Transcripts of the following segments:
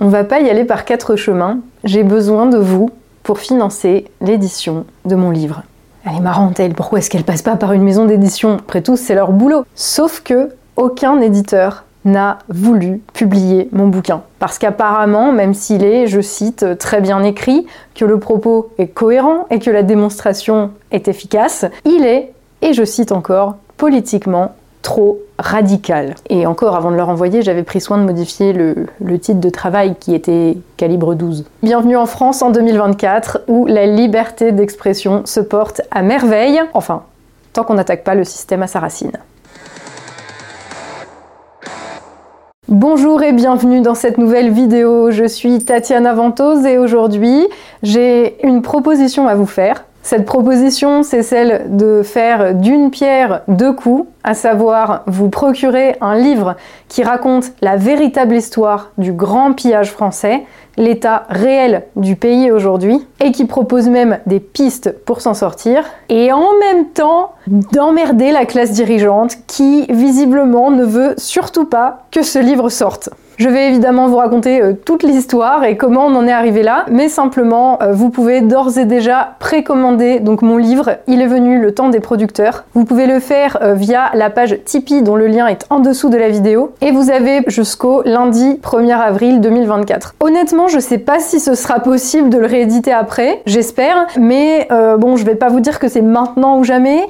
On va pas y aller par quatre chemins. J'ai besoin de vous pour financer l'édition de mon livre. Elle est marrante, elle. Pourquoi est-ce qu'elle passe pas par une maison d'édition? Après tout, c'est leur boulot. Sauf que aucun éditeur n'a voulu publier mon bouquin. Parce qu'apparemment, même s'il est, je cite, très bien écrit, que le propos est cohérent et que la démonstration est efficace, il est, et je cite encore, politiquement trop radical. Et encore, avant de leur envoyer, j'avais pris soin de modifier le, titre de travail qui était calibre 12. Bienvenue en France en 2024 où la liberté d'expression se porte à merveille. Enfin, tant qu'on n'attaque pas le système à sa racine. Bonjour et bienvenue dans cette nouvelle vidéo. Je suis Tatiana Ventose et aujourd'hui j'ai une proposition à vous faire. Cette proposition, c'est celle de faire d'une pierre deux coups, à savoir vous procurer un livre qui raconte la véritable histoire du grand pillage français, l'état réel du pays aujourd'hui, et qui propose même des pistes pour s'en sortir, et en même temps d'emmerder la classe dirigeante qui visiblement ne veut surtout pas que ce livre sorte. Je vais évidemment vous raconter euh, toute l'histoire et comment on en est arrivé là, mais simplement euh, vous pouvez d'ores et déjà précommander donc mon livre Il est venu le temps des producteurs. Vous pouvez le faire euh, via la page Tipeee dont le lien est en dessous de la vidéo et vous avez jusqu'au lundi 1er avril 2024. Honnêtement, je sais pas si ce sera possible de le rééditer après, j'espère, mais bon, je vais pas vous dire que c'est maintenant ou jamais.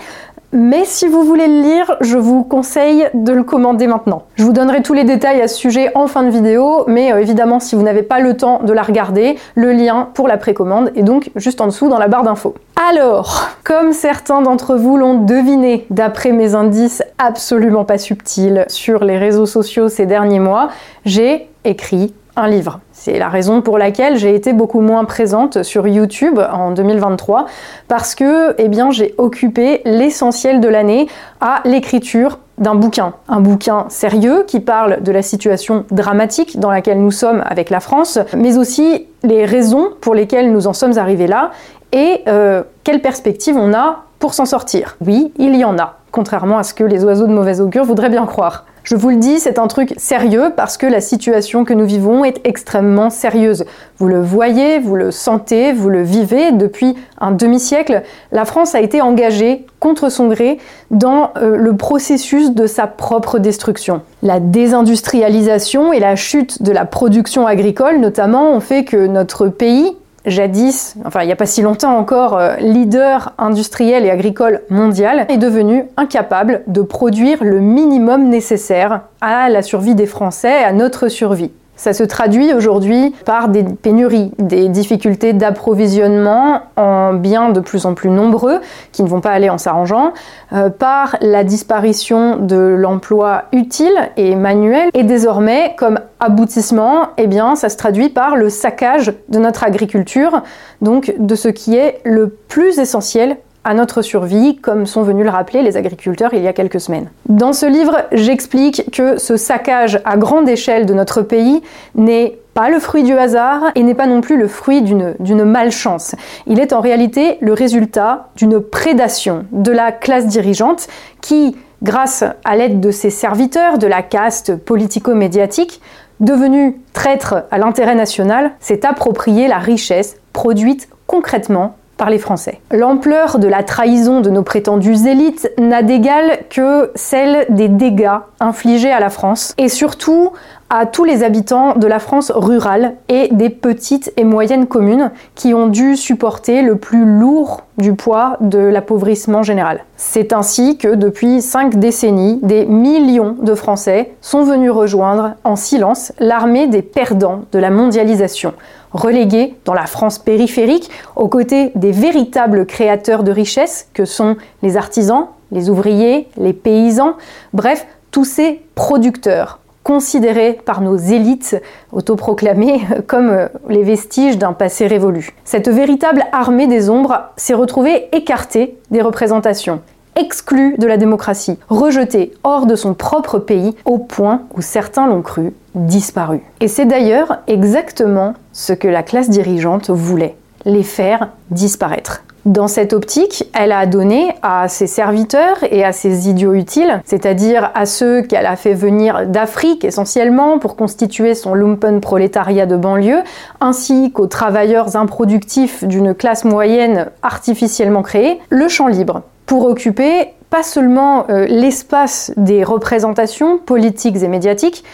Mais si vous voulez le lire, je vous conseille de le commander maintenant. Je vous donnerai tous les détails à ce sujet en fin de vidéo, mais euh, évidemment si vous n'avez pas le temps de la regarder, le lien pour la précommande est donc juste en dessous dans la barre d'infos. Alors, comme certains d'entre vous l'ont deviné, d'après mes indices absolument pas subtils sur les réseaux sociaux ces derniers mois, j'ai écrit un livre. C'est la raison pour laquelle j'ai été beaucoup moins présente sur YouTube en 2023 parce que eh j'ai occupé l'essentiel de l'année à l'écriture d'un bouquin, un bouquin sérieux qui parle de la situation dramatique dans laquelle nous sommes avec la France, mais aussi les raisons pour lesquelles nous en sommes arrivés là et euh, quelles perspectives on a pour s'en sortir. Oui, il y en a, contrairement à ce que les oiseaux de mauvaise augure voudraient bien croire. Je vous le dis, c'est un truc sérieux parce que la situation que nous vivons est extrêmement sérieuse. Vous le voyez, vous le sentez, vous le vivez depuis un demi-siècle. La France a été engagée contre son gré dans euh, le processus de sa propre destruction. La désindustrialisation et la chute de la production agricole notamment ont fait que notre pays jadis, enfin il n'y a pas si longtemps encore, euh, leader industriel et agricole mondial, est devenu incapable de produire le minimum nécessaire à la survie des Français, à notre survie. Ça se traduit aujourd'hui par des pénuries, des difficultés d'approvisionnement en biens de plus en plus nombreux qui ne vont pas aller en s'arrangeant, euh, par la disparition de l'emploi utile et manuel, et désormais, comme aboutissement, eh bien, ça se traduit par le saccage de notre agriculture, donc de ce qui est le plus essentiel à notre survie, comme sont venus le rappeler les agriculteurs il y a quelques semaines. Dans ce livre, j'explique que ce saccage à grande échelle de notre pays n'est pas le fruit du hasard et n'est pas non plus le fruit d'une malchance. Il est en réalité le résultat d'une prédation de la classe dirigeante qui, grâce à l'aide de ses serviteurs, de la caste politico-médiatique, devenue traître à l'intérêt national, s'est approprié la richesse produite concrètement les Français. L'ampleur de la trahison de nos prétendues élites n'a d'égal que celle des dégâts infligés à la France et surtout à tous les habitants de la France rurale et des petites et moyennes communes qui ont dû supporter le plus lourd du poids de l'appauvrissement général. C'est ainsi que depuis cinq décennies, des millions de Français sont venus rejoindre en silence l'armée des perdants de la mondialisation relégués dans la France périphérique, aux côtés des véritables créateurs de richesses que sont les artisans, les ouvriers, les paysans, bref, tous ces producteurs considérés par nos élites autoproclamées comme les vestiges d'un passé révolu. Cette véritable armée des ombres s'est retrouvée écartée des représentations exclu de la démocratie, rejeté hors de son propre pays, au point où certains l'ont cru disparu. Et c'est d'ailleurs exactement ce que la classe dirigeante voulait, les faire disparaître. Dans cette optique, elle a donné à ses serviteurs et à ses idiots utiles, c'est-à-dire à ceux qu'elle a fait venir d'Afrique essentiellement pour constituer son lumpen prolétariat de banlieue, ainsi qu'aux travailleurs improductifs d'une classe moyenne artificiellement créée, le champ libre, pour occuper pas seulement euh, l'espace des représentations politiques et médiatiques,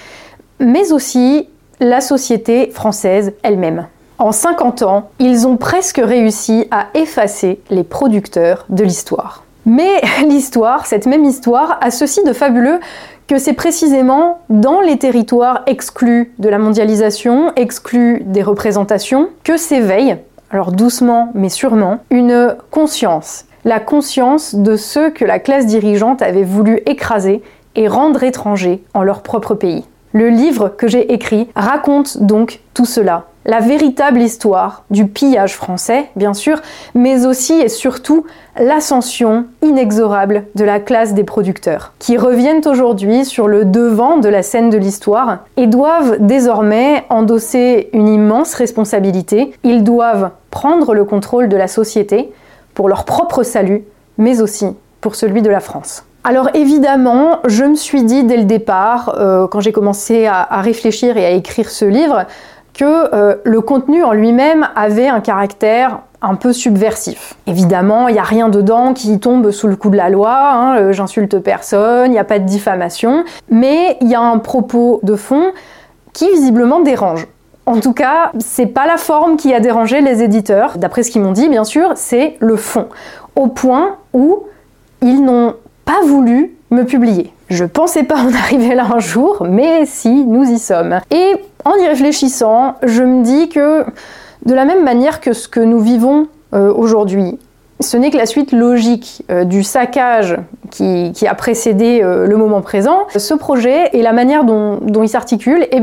mais aussi la société française elle-même. En 50 ans, ils ont presque réussi à effacer les producteurs de l'histoire. Mais l'histoire, cette même histoire, a ceci de fabuleux que c'est précisément dans les territoires exclus de la mondialisation, exclus des représentations, que s'éveille, alors doucement mais sûrement, une conscience. La conscience de ceux que la classe dirigeante avait voulu écraser et rendre étrangers en leur propre pays. Le livre que j'ai écrit raconte donc tout cela, la véritable histoire du pillage français, bien sûr, mais aussi et surtout l'ascension inexorable de la classe des producteurs, qui reviennent aujourd'hui sur le devant de la scène de l'histoire et doivent désormais endosser une immense responsabilité. Ils doivent prendre le contrôle de la société pour leur propre salut, mais aussi pour celui de la France. Alors évidemment, je me suis dit dès le départ, euh, quand j'ai commencé à, réfléchir et à écrire ce livre, que euh, le contenu en lui-même avait un caractère un peu subversif. Évidemment, il n'y a rien dedans qui tombe sous le coup de la loi, hein, euh, j'insulte personne, il n'y a pas de diffamation, mais il y a un propos de fond qui visiblement dérange. En tout cas, c'est pas la forme qui a dérangé les éditeurs, d'après ce qu'ils m'ont dit bien sûr, c'est le fond. Au point où ils n'ont pas voulu me publier. Je pensais pas en arriver là un jour, mais si, nous y sommes. Et en y réfléchissant, je me dis que de la même manière que ce que nous vivons euh, aujourd'hui, ce n'est que la suite logique euh, du saccage qui, a précédé euh, le moment présent. Ce projet et la manière dont, il s'articule, eh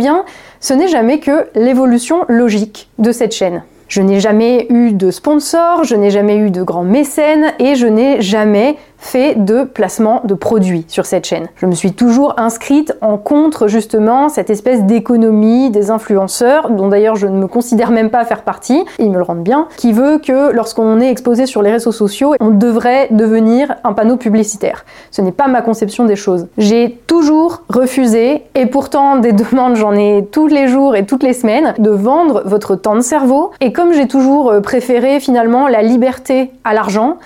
ce n'est jamais que l'évolution logique de cette chaîne. Je n'ai jamais eu de sponsor, je n'ai jamais eu de grands mécènes et je n'ai jamais fait de placement de produits sur cette chaîne. Je me suis toujours inscrite en contre justement cette espèce d'économie des influenceurs, dont d'ailleurs je ne me considère même pas faire partie, ils me le rendent bien, qui veut que lorsqu'on est exposé sur les réseaux sociaux, on devrait devenir un panneau publicitaire. Ce n'est pas ma conception des choses. J'ai toujours refusé, et pourtant des demandes j'en ai tous les jours et toutes les semaines, de vendre votre temps de cerveau. Et comme j'ai toujours euh, préféré finalement la liberté à l'argent,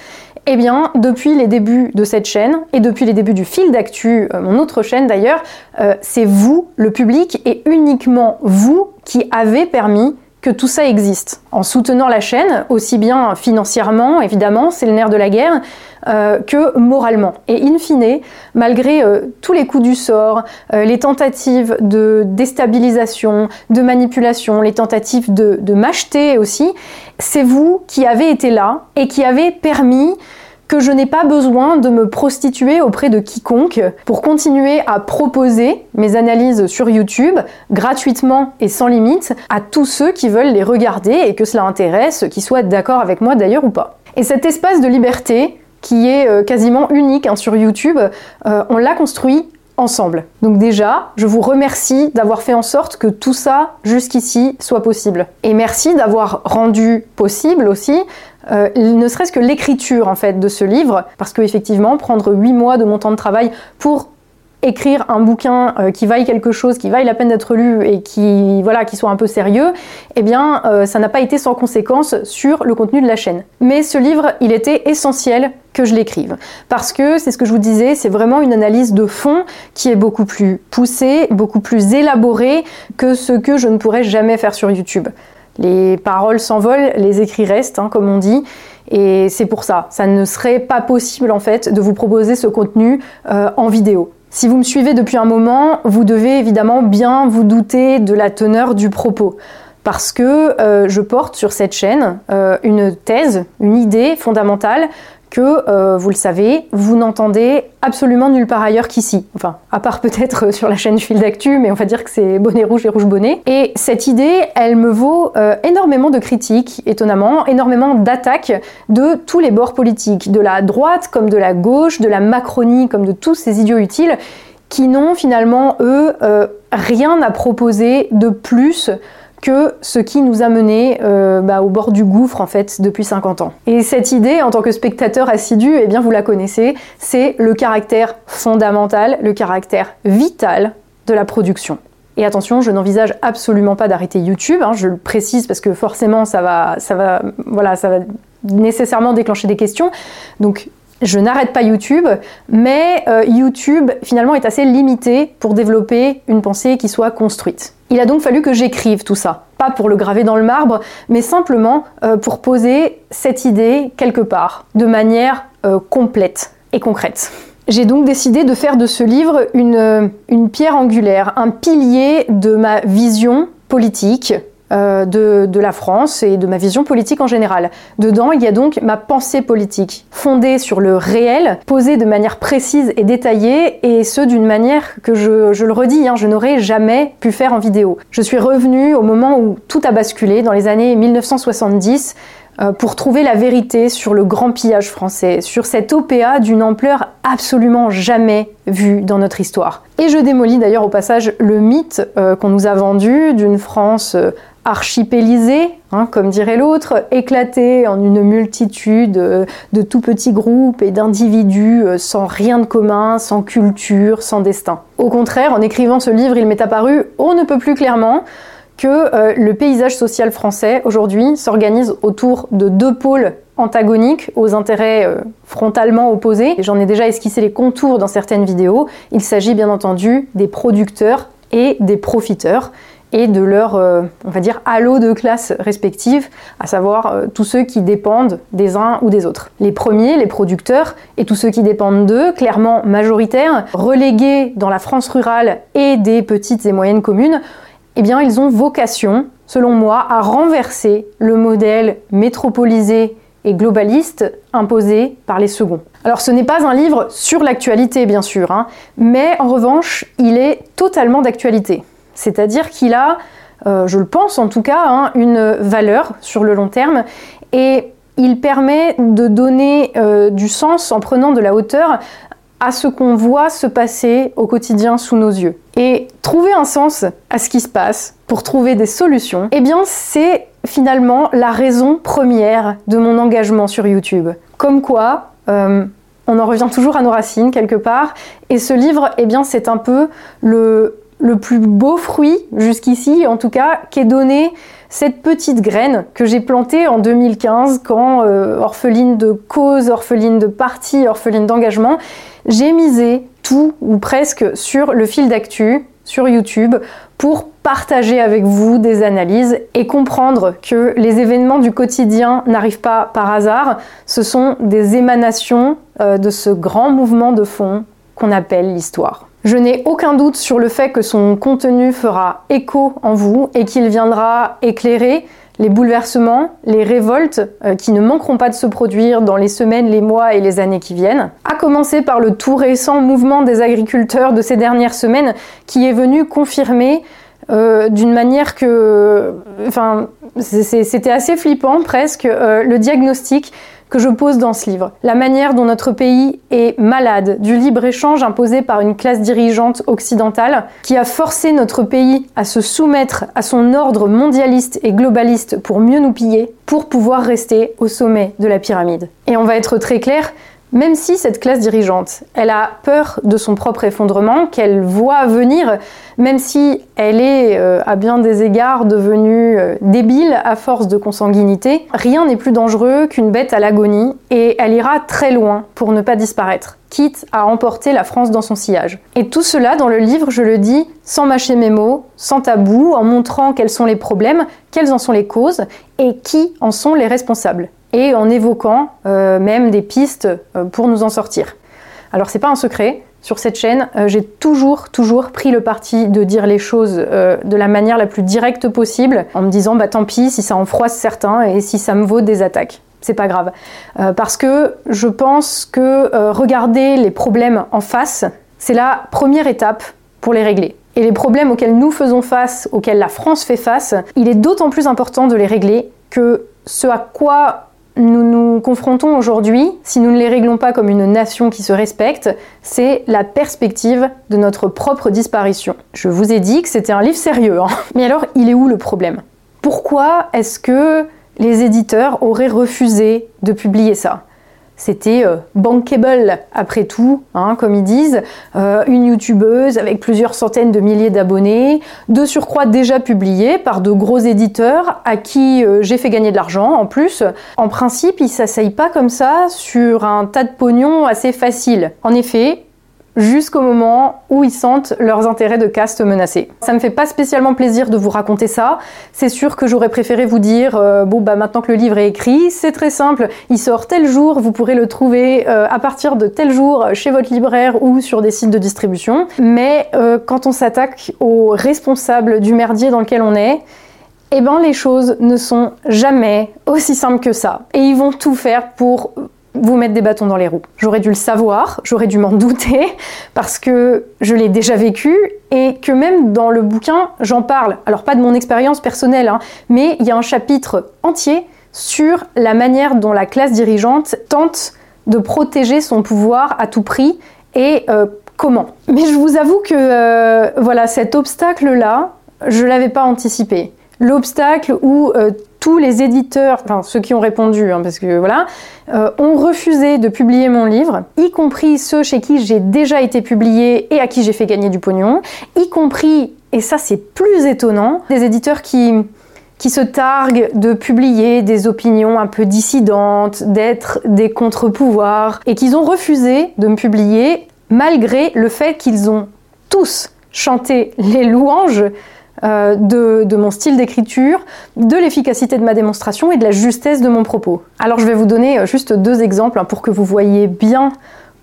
eh bien, depuis les débuts de cette chaîne et depuis les débuts du fil d'actu, euh, mon autre chaîne d'ailleurs, euh, c'est vous, le public, et uniquement vous qui avez permis que tout ça existe. En soutenant la chaîne, aussi bien financièrement, évidemment, c'est le nerf de la guerre, euh, que moralement. Et in fine, malgré tous les coups du sort, les tentatives de déstabilisation, de manipulation, les tentatives de, de m'acheter aussi, c'est vous qui avez été là et qui avez permis que je n'ai pas besoin de me prostituer auprès de quiconque pour continuer à proposer mes analyses sur YouTube gratuitement et sans limite à tous ceux qui veulent les regarder et que cela intéresse, qui soient d'accord avec moi d'ailleurs ou pas. Et cet espace de liberté, qui est euh, quasiment unique hein, sur YouTube, euh, on l'a construit ensemble. Donc déjà, je vous remercie d'avoir fait en sorte que tout ça jusqu'ici soit possible. Et merci d'avoir rendu possible aussi euh, ne serait-ce que l'écriture en fait de ce livre, parce que effectivement, prendre huit mois de mon temps de travail pour écrire un bouquin euh, qui vaille quelque chose, qui vaille la peine d'être lu et qui voilà, qui soit un peu sérieux, eh bien, euh, ça n'a pas été sans conséquence sur le contenu de la chaîne. Mais ce livre, il était essentiel que je l'écrive parce que c'est ce que je vous disais, c'est vraiment une analyse de fond qui est beaucoup plus poussée, beaucoup plus élaborée que ce que je ne pourrais jamais faire sur YouTube. Les paroles s'envolent, les écrits restent, hein, comme on dit. Et c'est pour ça, ça ne serait pas possible en fait de vous proposer ce contenu euh, en vidéo. Si vous me suivez depuis un moment, vous devez évidemment bien vous douter de la teneur du propos. Parce que euh, je porte sur cette chaîne euh, une thèse, une idée fondamentale que, euh, vous le savez, vous n'entendez absolument nulle part ailleurs qu'ici. Enfin, à part peut-être sur la chaîne Fil d'Actu, mais on va dire que c'est bonnet rouge et rouge bonnet. Et cette idée, elle me vaut euh, énormément de critiques, étonnamment, énormément d'attaques de tous les bords politiques, de la droite comme de la gauche, de la Macronie comme de tous ces idiots utiles, qui n'ont finalement, eux, euh, rien à proposer de plus que ce qui nous a menés euh, bah, au bord du gouffre en fait depuis 50 ans. Et cette idée, en tant que spectateur assidu, eh bien vous la connaissez, c'est le caractère fondamental, le caractère vital de la production. Et attention, je n'envisage absolument pas d'arrêter YouTube, hein, je le précise parce que forcément ça va, ça va, voilà, ça va nécessairement déclencher des questions. Donc je n'arrête pas YouTube, mais euh, YouTube finalement est assez limité pour développer une pensée qui soit construite. Il a donc fallu que j'écrive tout ça, pas pour le graver dans le marbre, mais simplement euh, pour poser cette idée quelque part, de manière euh, complète et concrète. J'ai donc décidé de faire de ce livre une pierre angulaire, un pilier de ma vision politique, euh, de, la France et de ma vision politique en général. Dedans, il y a donc ma pensée politique, fondée sur le réel, posée de manière précise et détaillée, et ce d'une manière que je, le redis, hein, je n'aurais jamais pu faire en vidéo. Je suis revenue au moment où tout a basculé, dans les années 1970, euh, pour trouver la vérité sur le grand pillage français, sur cette OPA d'une ampleur absolument jamais vue dans notre histoire. Et je démolis d'ailleurs au passage le mythe euh, qu'on nous a vendu d'une France archipélisé, hein, comme dirait l'autre, éclaté en une multitude euh, de tout petits groupes et d'individus euh, sans rien de commun, sans culture, sans destin. Au contraire, en écrivant ce livre, il m'est apparu, on ne peut plus clairement, que euh, le paysage social français aujourd'hui s'organise autour de deux pôles antagoniques aux intérêts frontalement opposés. J'en ai déjà esquissé les contours dans certaines vidéos. Il s'agit bien entendu des producteurs et des profiteurs et de leur, euh, on va dire, halo de classe respective, à savoir euh, tous ceux qui dépendent des uns ou des autres. Les premiers, les producteurs, et tous ceux qui dépendent d'eux, clairement majoritaires, relégués dans la France rurale et des petites et moyennes communes, eh bien, ils ont vocation, selon moi, à renverser le modèle métropolisé et globaliste imposé par les seconds. Alors ce n'est pas un livre sur l'actualité bien sûr, hein, mais en revanche il est totalement d'actualité. C'est-à-dire qu'il a, euh, je le pense en tout cas, hein, une valeur sur le long terme et il permet de donner euh, du sens en prenant de la hauteur à ce qu'on voit se passer au quotidien sous nos yeux. Et trouver un sens à ce qui se passe pour trouver des solutions, eh bien c'est finalement la raison première de mon engagement sur YouTube. Comme quoi, euh, on en revient toujours à nos racines quelque part, et ce livre, eh bien c'est un peu le le plus beau fruit jusqu'ici, en tout cas, qu'est donné cette petite graine que j'ai plantée en 2015 quand, euh, orpheline de cause, orpheline de parti, orpheline d'engagement, j'ai misé tout ou presque sur le fil d'actu, sur YouTube, pour partager avec vous des analyses et comprendre que les événements du quotidien n'arrivent pas par hasard, ce sont des émanations euh, de ce grand mouvement de fond qu'on appelle l'histoire. Je n'ai aucun doute sur le fait que son contenu fera écho en vous et qu'il viendra éclairer les bouleversements, les révoltes euh, qui ne manqueront pas de se produire dans les semaines, les mois et les années qui viennent. À commencer par le tout récent mouvement des agriculteurs de ces dernières semaines qui est venu confirmer euh, d'une manière que, enfin, c'était assez flippant presque, euh, le diagnostic que je pose dans ce livre. La manière dont notre pays est malade du libre-échange imposé par une classe dirigeante occidentale qui a forcé notre pays à se soumettre à son ordre mondialiste et globaliste pour mieux nous piller, pour pouvoir rester au sommet de la pyramide. Et on va être très clair, même si cette classe dirigeante, elle a peur de son propre effondrement, qu'elle voit venir, même si elle est euh, à bien des égards devenue euh, débile à force de consanguinité, rien n'est plus dangereux qu'une bête à l'agonie et elle ira très loin pour ne pas disparaître, quitte à emporter la France dans son sillage. Et tout cela dans le livre, je le dis, sans mâcher mes mots, sans tabou, en montrant quels sont les problèmes, quelles en sont les causes et qui en sont les responsables et en évoquant euh, même des pistes euh, pour nous en sortir. Alors c'est pas un secret, sur cette chaîne, euh, j'ai toujours, toujours pris le parti de dire les choses de la manière la plus directe possible, en me disant bah tant pis si ça en froisse certains et si ça me vaut des attaques. C'est pas grave. parce que je pense que regarder les problèmes en face, c'est la première étape pour les régler. Et les problèmes auxquels nous faisons face, auxquels la France fait face, il est d'autant plus important de les régler que ce à quoi nous nous confrontons aujourd'hui, si nous ne les réglons pas comme une nation qui se respecte, c'est la perspective de notre propre disparition. Je vous ai dit que c'était un livre sérieux, hein. mais alors il est où le problème? Pourquoi est-ce que les éditeurs auraient refusé de publier ça? C'était euh, bankable après tout, hein, comme ils disent, euh, une youtubeuse avec plusieurs centaines de milliers d'abonnés, de surcroît déjà publiée par de gros éditeurs à qui euh, j'ai fait gagner de l'argent en plus. En principe, ils s'asseyent pas comme ça sur un tas de pognon assez facile. En effet, jusqu'au moment où ils sentent leurs intérêts de caste menacés. Ça me fait pas spécialement plaisir de vous raconter ça. C'est sûr que j'aurais préféré vous dire euh, bon bah maintenant que le livre est écrit, c'est très simple, il sort tel jour, vous pourrez le trouver euh, à partir de tel jour chez votre libraire ou sur des sites de distribution. Mais euh, quand on s'attaque aux responsables du merdier dans lequel on est, eh ben les choses ne sont jamais aussi simples que ça. Et ils vont tout faire pour vous mettre des bâtons dans les roues. J'aurais dû le savoir, j'aurais dû m'en douter, parce que je l'ai déjà vécu et que même dans le bouquin, j'en parle. Alors pas de mon expérience personnelle, hein, mais il y a un chapitre entier sur la manière dont la classe dirigeante tente de protéger son pouvoir à tout prix et euh, comment. Mais je vous avoue que euh, voilà, cet obstacle-là, je l'avais pas anticipé. L'obstacle où euh, tous les éditeurs, enfin ceux qui ont répondu, hein, parce que voilà, euh, ont refusé de publier mon livre, y compris ceux chez qui j'ai déjà été publié et à qui j'ai fait gagner du pognon, y compris, et ça c'est plus étonnant, des éditeurs qui qui se targuent de publier des opinions un peu dissidentes, d'être des contre-pouvoirs, et qu'ils ont refusé de me publier malgré le fait qu'ils ont tous chanté les louanges euh, de, mon style d'écriture, de l'efficacité de ma démonstration et de la justesse de mon propos. Alors je vais vous donner euh, juste deux exemples hein, pour que vous voyez bien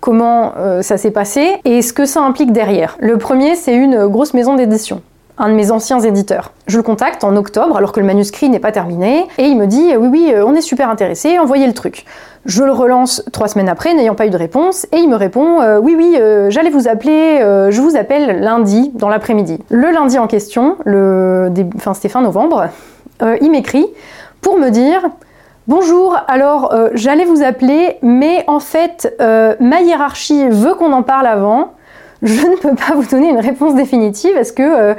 comment euh, ça s'est passé et ce que ça implique derrière. Le premier, c'est une grosse maison d'édition un de mes anciens éditeurs. Je le contacte en octobre alors que le manuscrit n'est pas terminé et il me dit oui oui on est super intéressé, envoyez le truc. Je le relance trois semaines après, n'ayant pas eu de réponse, et il me répond euh, Oui, oui, euh, j'allais vous appeler, euh, je vous appelle lundi dans l'après-midi. Le lundi en question, c'était fin novembre, il m'écrit pour me dire Bonjour, alors j'allais vous appeler, mais en fait, ma hiérarchie veut qu'on en parle avant je ne peux pas vous donner une réponse définitive. Est-ce que, euh,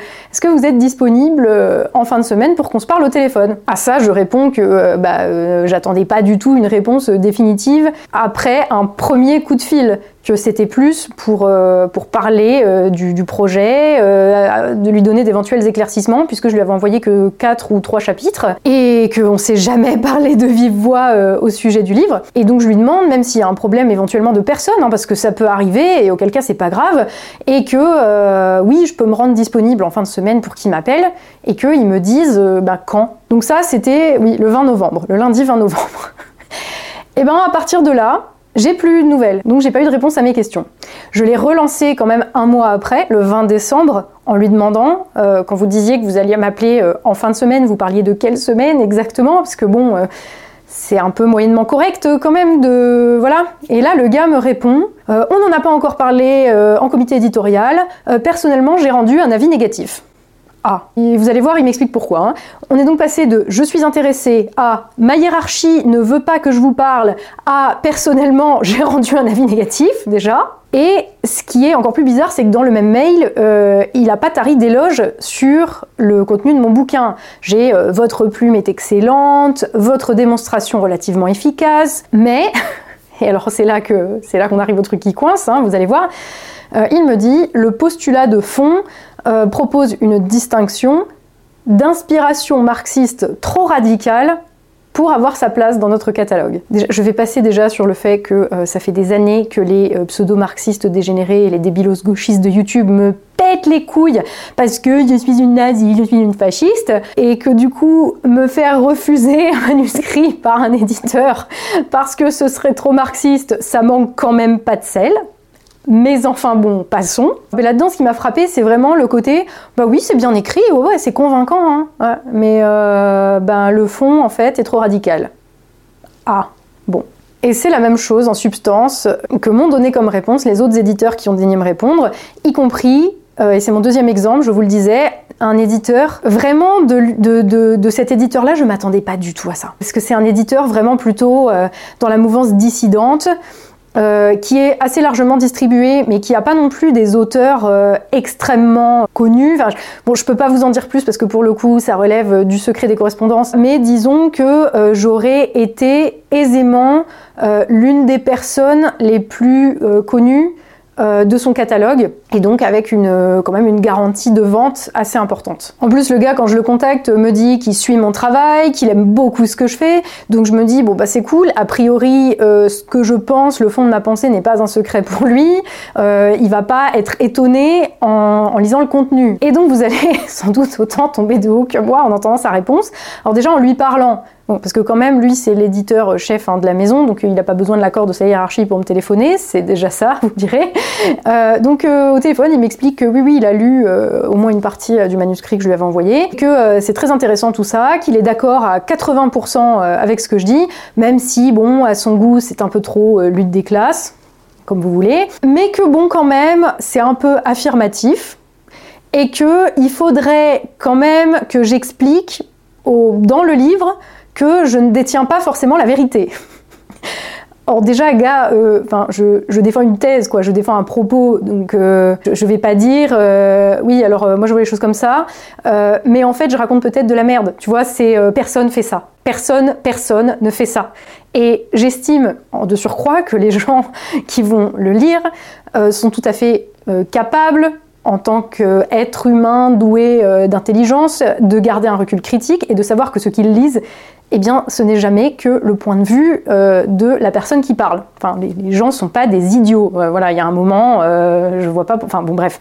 vous êtes disponible euh, en fin de semaine pour qu'on se parle au téléphone? À ça, je réponds que euh, bah, j'attendais pas du tout une réponse définitive après un premier coup de fil que c'était plus pour, euh, parler euh, du, projet, euh, de lui donner d'éventuels éclaircissements, puisque je lui avais envoyé que 4 ou 3 chapitres, et qu'on ne s'est jamais parlé de vive voix au sujet du livre. Et donc je lui demande, même s'il y a un problème éventuellement de personne, hein, parce que ça peut arriver, et auquel cas c'est pas grave, et que oui, je peux me rendre disponible en fin de semaine pour qu'il m'appelle, et qu'ils me disent bah, quand. Donc ça, c'était oui, le 20 novembre, le lundi 20 novembre. et ben à partir de là, j'ai plus de nouvelles, donc j'ai pas eu de réponse à mes questions. Je l'ai relancé quand même un mois après, le 20 décembre, en lui demandant, euh, quand vous disiez que vous alliez m'appeler euh, en fin de semaine, vous parliez de quelle semaine exactement? Parce que bon, euh, c'est un peu moyennement correct quand même de... Voilà. Et là, le gars me répond, on n'en a pas encore parlé en comité éditorial, personnellement j'ai rendu un avis négatif. Ah, et vous allez voir, il m'explique pourquoi. Hein. On est donc passé de je suis intéressé à ma hiérarchie ne veut pas que je vous parle à personnellement j'ai rendu un avis négatif déjà. Et ce qui est encore plus bizarre, c'est que dans le même mail, euh, il n'a pas tari d'éloge sur le contenu de mon bouquin. J'ai euh, votre plume est excellente, votre démonstration relativement efficace, mais et alors c'est là que c'est là qu'on arrive au truc qui coince, hein, vous allez voir. Euh, il me dit le postulat de fond euh, propose une distinction d'inspiration marxiste trop radicale pour avoir sa place dans notre catalogue. je vais passer déjà sur le fait que euh, ça fait des années que les pseudo-marxistes dégénérés et les débilos gauchistes de YouTube me pètent les couilles parce que je suis une nazie, je suis une fasciste, et que du coup, me faire refuser un manuscrit par un éditeur parce que ce serait trop marxiste, ça manque quand même pas de sel. Mais enfin bon, passons. Mais là-dedans, ce qui m'a frappé, c'est vraiment le côté, bah oui, c'est bien écrit, ouais, c'est convaincant, hein. mais euh, ben, le fond, en fait, est trop radical. Ah, bon. Et c'est la même chose en substance que m'ont donné comme réponse les autres éditeurs qui ont daigné me répondre, y compris, euh, et c'est mon deuxième exemple, je vous le disais, un éditeur. Vraiment, de, cet éditeur-là, je m'attendais pas du tout à ça. Parce que c'est un éditeur vraiment plutôt euh, dans la mouvance dissidente euh, qui est assez largement distribué, mais qui n'a pas non plus des auteurs euh, extrêmement connus. Enfin, bon, je peux pas vous en dire plus parce que pour le coup, ça relève du secret des correspondances. Mais disons que euh, j'aurais été aisément l'une des personnes les plus connues euh, de son catalogue et donc avec une, euh, quand même une garantie de vente assez importante. En plus, le gars, quand je le contacte, me dit qu'il suit mon travail, qu'il aime beaucoup ce que je fais, donc je me dis, bon bah c'est cool, a priori, euh, ce que je pense, le fond de ma pensée n'est pas un secret pour lui, il va pas être étonné en, en lisant le contenu. Et donc vous allez sans doute autant tomber de haut que moi en entendant sa réponse. Alors déjà en lui parlant, parce que quand même, lui, c'est l'éditeur chef hein, de la maison, donc il n'a pas besoin de l'accord de sa hiérarchie pour me téléphoner, c'est déjà ça, vous direz. Euh, donc euh, au téléphone, il m'explique que oui, oui, il a lu euh, au moins une partie du manuscrit que je lui avais envoyé, que c'est très intéressant tout ça, qu'il est d'accord à 80% avec ce que je dis, même si, bon, à son goût, c'est un peu trop lutte des classes, comme vous voulez, mais que bon, quand même, c'est un peu affirmatif, et qu'il faudrait quand même que j'explique dans le livre que je ne détiens pas forcément la vérité. Or déjà, gars, euh, je, défends une thèse, quoi. Je défends un propos, donc euh, je, vais pas dire, euh, oui, alors moi je vois les choses comme ça, mais en fait, je raconte peut-être de la merde. Tu vois, c'est personne fait ça. Personne, personne ne fait ça. Et j'estime, de surcroît, que les gens qui vont le lire sont tout à fait capables en tant qu'être humain doué d'intelligence, de garder un recul critique et de savoir que ce qu'ils lisent eh bien, ce n'est jamais que le point de vue euh, de la personne qui parle. Enfin, les, gens sont pas des idiots. Euh, voilà, il y a un moment, euh, je vois pas. Enfin, bon, bref.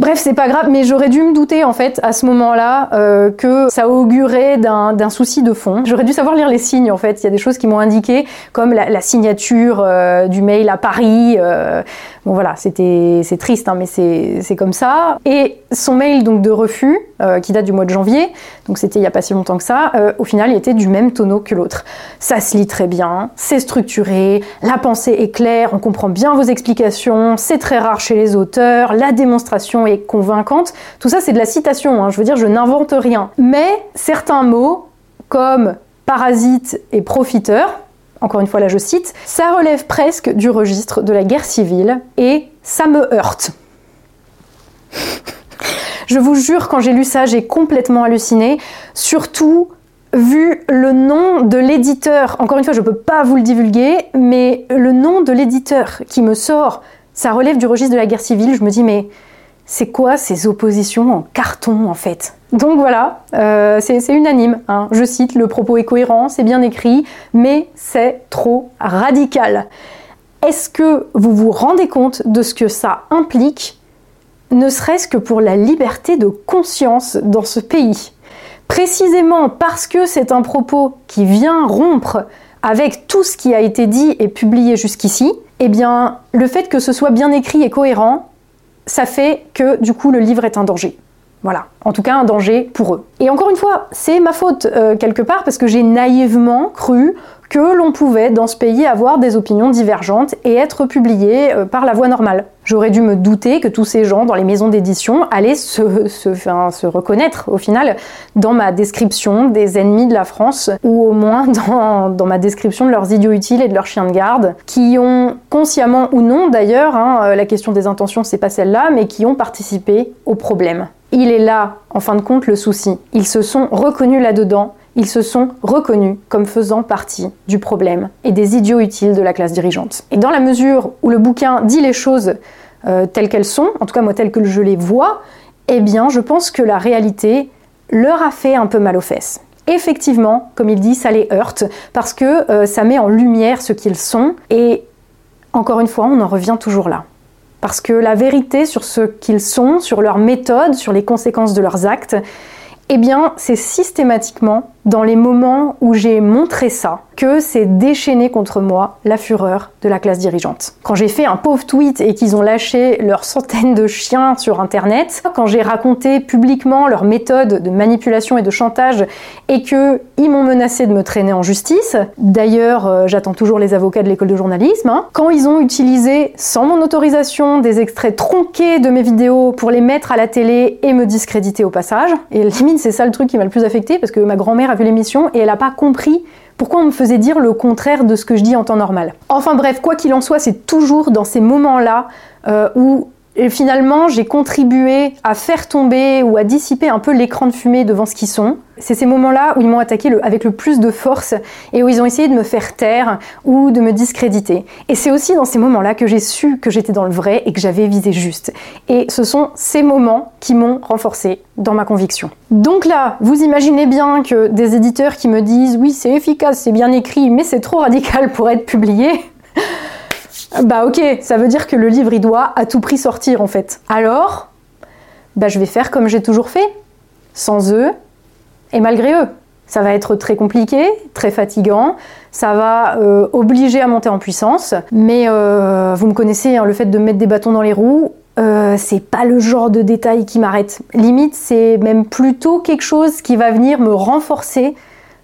Bref, c'est pas grave, mais j'aurais dû me douter en fait à ce moment-là euh, que ça augurait d'un souci de fond. J'aurais dû savoir lire les signes en fait. Il y a des choses qui m'ont indiqué, comme la, signature euh, du mail à Paris. Euh, bon voilà, c'était c'est triste, hein, mais c'est comme ça. Et son mail donc de refus, qui date du mois de janvier, donc c'était il y a pas si longtemps que ça. au final, il était du même tonneau que l'autre. Ça se lit très bien, c'est structuré, la pensée est claire, on comprend bien vos explications, c'est très rare chez les auteurs, la démonstration est convaincante. Tout ça, c'est de la citation. Hein. Je veux dire, je n'invente rien. Mais certains mots, comme parasite et profiteur, encore une fois là je cite, ça relève presque du registre de la guerre civile et ça me heurte. je vous jure, quand j'ai lu ça, j'ai complètement halluciné. Surtout vu le nom de l'éditeur, encore une fois, je ne peux pas vous le divulguer, mais le nom de l'éditeur qui me sort, ça relève du registre de la guerre civile, je me dis, mais c'est quoi ces oppositions en carton en fait? Donc voilà, euh, c'est unanime. Hein. Je cite, le propos est cohérent, c'est bien écrit, mais c'est trop radical. Est-ce que vous vous rendez compte de ce que ça implique, ne serait-ce que pour la liberté de conscience dans ce pays? Précisément parce que c'est un propos qui vient rompre avec tout ce qui a été dit et publié jusqu'ici, eh bien, le fait que ce soit bien écrit et cohérent, ça fait que du coup le livre est un danger. Voilà, en tout cas un danger pour eux. Et encore une fois, c'est ma faute euh, quelque part parce que j'ai naïvement cru que l'on pouvait dans ce pays avoir des opinions divergentes et être publié euh, par la voie normale. J'aurais dû me douter que tous ces gens dans les maisons d'édition allaient se, se, reconnaître au final dans ma description des ennemis de la France ou au moins dans, dans ma description de leurs idiots utiles et de leurs chiens de garde qui ont consciemment ou non d'ailleurs, hein, euh, la question des intentions c'est pas celle-là, mais qui ont participé au problème. Il est là, en fin de compte, le souci. Ils se sont reconnus là-dedans ils se sont reconnus comme faisant partie du problème et des idiots utiles de la classe dirigeante. Et dans la mesure où le bouquin dit les choses euh, telles qu'elles sont, en tout cas moi telles que je les vois, eh bien je pense que la réalité leur a fait un peu mal aux fesses. Effectivement, comme il dit, ça les heurte parce que euh, ça met en lumière ce qu'ils sont et encore une fois, on en revient toujours là. Parce que la vérité sur ce qu'ils sont, sur leurs méthodes, sur les conséquences de leurs actes, eh bien, c'est systématiquement dans les moments où j'ai montré ça que c'est déchaîné contre moi la fureur de la classe dirigeante. Quand j'ai fait un pauvre tweet et qu'ils ont lâché leurs centaines de chiens sur internet, quand j'ai raconté publiquement leurs méthodes de manipulation et de chantage et que ils m'ont menacé de me traîner en justice, d'ailleurs euh, j'attends toujours les avocats de l'école de journalisme, hein, quand ils ont utilisé sans mon autorisation des extraits tronqués de mes vidéos pour les mettre à la télé et me discréditer au passage, et limite c'est ça le truc qui m'a le plus affecté parce que ma grand-mère vu l'émission et elle n'a pas compris pourquoi on me faisait dire le contraire de ce que je dis en temps normal. Enfin bref, quoi qu'il en soit, c'est toujours dans ces moments-là euh, où et finalement, j'ai contribué à faire tomber ou à dissiper un peu l'écran de fumée devant ce qu'ils sont. C'est ces moments-là où ils m'ont attaqué avec le plus de force et où ils ont essayé de me faire taire ou de me discréditer. Et c'est aussi dans ces moments-là que j'ai su que j'étais dans le vrai et que j'avais visé juste. Et ce sont ces moments qui m'ont renforcé dans ma conviction. Donc là, vous imaginez bien que des éditeurs qui me disent oui, c'est efficace, c'est bien écrit, mais c'est trop radical pour être publié. Bah ok, ça veut dire que le livre il doit à tout prix sortir en fait. Alors, bah je vais faire comme j'ai toujours fait, sans eux et malgré eux. Ça va être très compliqué, très fatigant, ça va euh, obliger à monter en puissance, mais euh, vous me connaissez, hein, le fait de mettre des bâtons dans les roues, euh, c'est pas le genre de détail qui m'arrête. Limite, c'est même plutôt quelque chose qui va venir me renforcer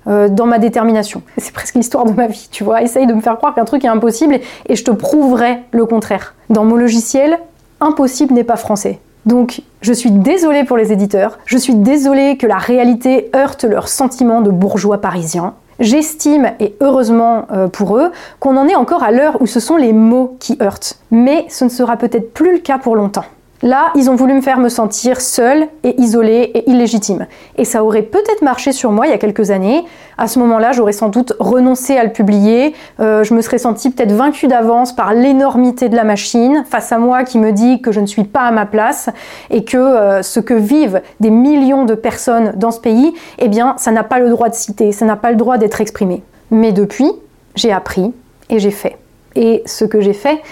euh, dans ma détermination. C'est presque l'histoire de ma vie, tu vois. Essaye de me faire croire qu'un truc est impossible et je te prouverai le contraire. Dans mon logiciel, impossible n'est pas français. Donc, je suis désolée pour les éditeurs, je suis désolée que la réalité heurte leurs sentiments de bourgeois parisiens. J'estime, et heureusement euh, pour eux, qu'on en est encore à l'heure où ce sont les mots qui heurtent. Mais ce ne sera peut-être plus le cas pour longtemps. Là, ils ont voulu me faire me sentir seule et isolée et illégitime. Et ça aurait peut-être marché sur moi il y a quelques années. À ce moment-là, j'aurais sans doute renoncé à le publier. Euh, je me serais sentie peut-être vaincue d'avance par l'énormité de la machine face à moi qui me dit que je ne suis pas à ma place et que euh, ce que vivent des millions de personnes dans ce pays, eh bien, ça n'a pas le droit de citer, ça n'a pas le droit d'être exprimé. Mais depuis, j'ai appris et j'ai fait. Et ce que j'ai fait,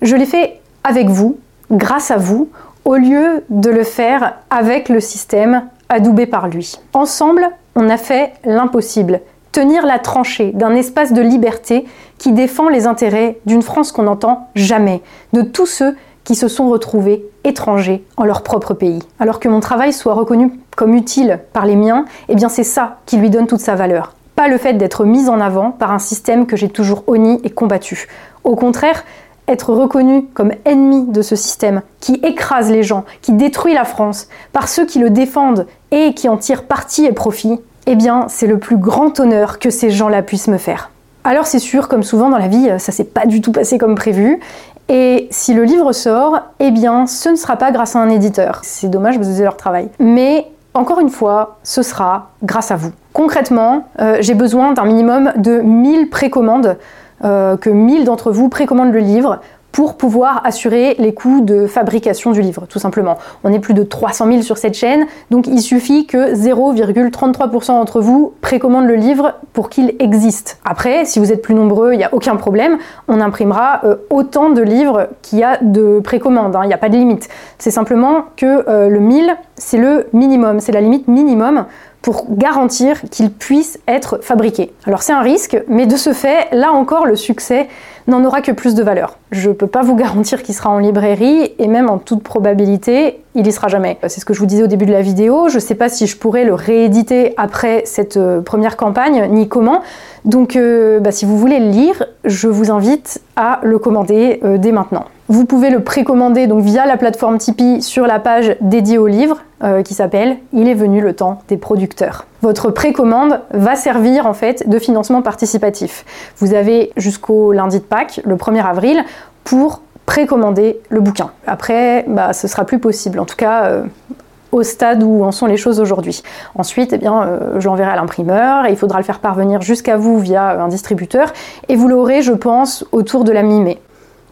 je l'ai fait avec vous, grâce à vous, au lieu de le faire avec le système adoubé par lui. Ensemble, on a fait l'impossible, tenir la tranchée d'un espace de liberté qui défend les intérêts d'une France qu'on n'entend jamais, de tous ceux qui se sont retrouvés étrangers en leur propre pays. Alors que mon travail soit reconnu comme utile par les miens, eh bien c'est ça qui lui donne toute sa valeur. Pas le fait d'être mis en avant par un système que j'ai toujours honni et combattu. Au contraire, être reconnu comme ennemi de ce système qui écrase les gens, qui détruit la France, par ceux qui le défendent et qui en tirent parti et profit, eh bien, c'est le plus grand honneur que ces gens-là puissent me faire. Alors c'est sûr, comme souvent dans la vie, ça s'est pas du tout passé comme prévu. Et si le livre sort, eh bien, ce ne sera pas grâce à un éditeur. C'est dommage, vous avez leur travail. Mais encore une fois, ce sera grâce à vous. Concrètement, euh, j'ai besoin d'un minimum de 1000 précommandes euh, que 1000 d'entre vous précommandent le livre pour pouvoir assurer les coûts de fabrication du livre, tout simplement. On est plus de 300 000 sur cette chaîne, donc il suffit que 0,33% d'entre vous précommandent le livre pour qu'il existe. Après, si vous êtes plus nombreux, il n'y a aucun problème, on imprimera euh, autant de livres qu'il y a de précommandes, hein. il n'y a pas de limite. C'est simplement que euh, le 1000, c'est le minimum, c'est la limite minimum pour garantir qu'il puisse être fabriqué. Alors c'est un risque, mais de ce fait, là encore, le succès n'en aura que plus de valeur. Je ne peux pas vous garantir qu'il sera en librairie, et même en toute probabilité, il y sera jamais. C'est ce que je vous disais au début de la vidéo, je ne sais pas si je pourrais le rééditer après cette euh, première campagne, ni comment. Donc euh, bah, si vous voulez le lire, je vous invite à le commander euh, dès maintenant. Vous pouvez le précommander donc via la plateforme Tipeee sur la page dédiée au livre euh, qui s'appelle Il est venu le temps des producteurs. Votre précommande va servir en fait de financement participatif. Vous avez jusqu'au lundi de Pâques, le 1er avril, pour précommander le bouquin. Après, bah, ce sera plus possible. En tout cas, euh, au stade où en sont les choses aujourd'hui. Ensuite, eh bien, euh, je l'enverrai à l'imprimeur et il faudra le faire parvenir jusqu'à vous via un distributeur et vous l'aurez, je pense, autour de la mi-mai.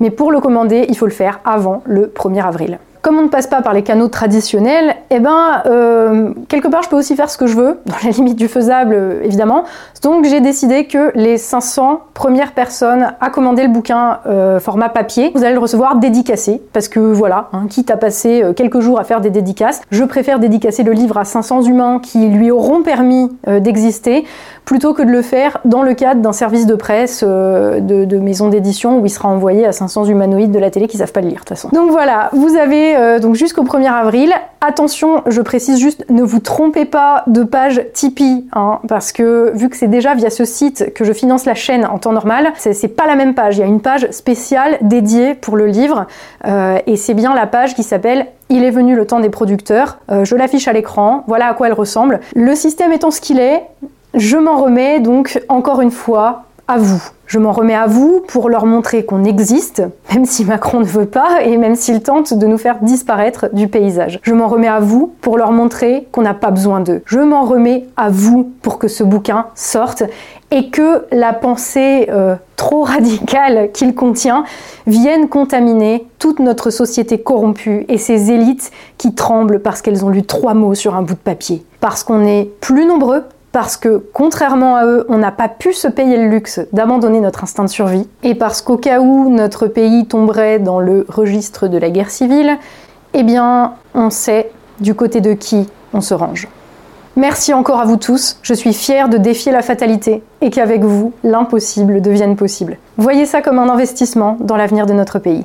Mais pour le commander, il faut le faire avant le 1er avril. Comme on ne passe pas par les canaux traditionnels, eh ben, euh, quelque part, je peux aussi faire ce que je veux, dans la limite du faisable, euh, évidemment. Donc, j'ai décidé que les 500 premières personnes à commander le bouquin euh, format papier, vous allez le recevoir dédicacé, parce que voilà, hein, quitte à passer quelques jours à faire des dédicaces, je préfère dédicacer le livre à 500 humains qui lui auront permis d'exister, plutôt que de le faire dans le cadre d'un service de presse de, maison d'édition où il sera envoyé à 500 humanoïdes de la télé qui savent pas le lire de toute façon. Donc voilà, vous avez euh, donc jusqu'au 1er avril. Attention, je précise juste, ne vous trompez pas de page Tipeee, hein, parce que vu que c'est déjà via ce site que je finance la chaîne en temps normal, c'est pas la même page. Il y a une page spéciale dédiée pour le livre, euh, et c'est bien la page qui s'appelle il est venu le temps des producteurs. Euh, je l'affiche à l'écran, voilà à quoi elle ressemble. Le système étant ce qu'il est, Je m'en remets donc encore une fois à vous. Je m'en remets à vous pour leur montrer qu'on existe, même si Macron ne veut pas et même s'il tente de nous faire disparaître du paysage. Je m'en remets à vous pour leur montrer qu'on n'a pas besoin d'eux. Je m'en remets à vous pour que ce bouquin sorte et que la pensée euh, trop radicale qu'il contient vienne contaminer toute notre société corrompue et ces élites qui tremblent parce qu'elles ont lu trois mots sur un bout de papier. Parce qu'on est plus nombreux, parce que, contrairement à eux, on n'a pas pu se payer le luxe d'abandonner notre instinct de survie, et parce qu'au cas où notre pays tomberait dans le registre de la guerre civile, eh bien, on sait du côté de qui on se range. Merci encore à vous tous, je suis fière de défier la fatalité et qu'avec vous, l'impossible devienne possible. Voyez ça comme un investissement dans l'avenir de notre pays.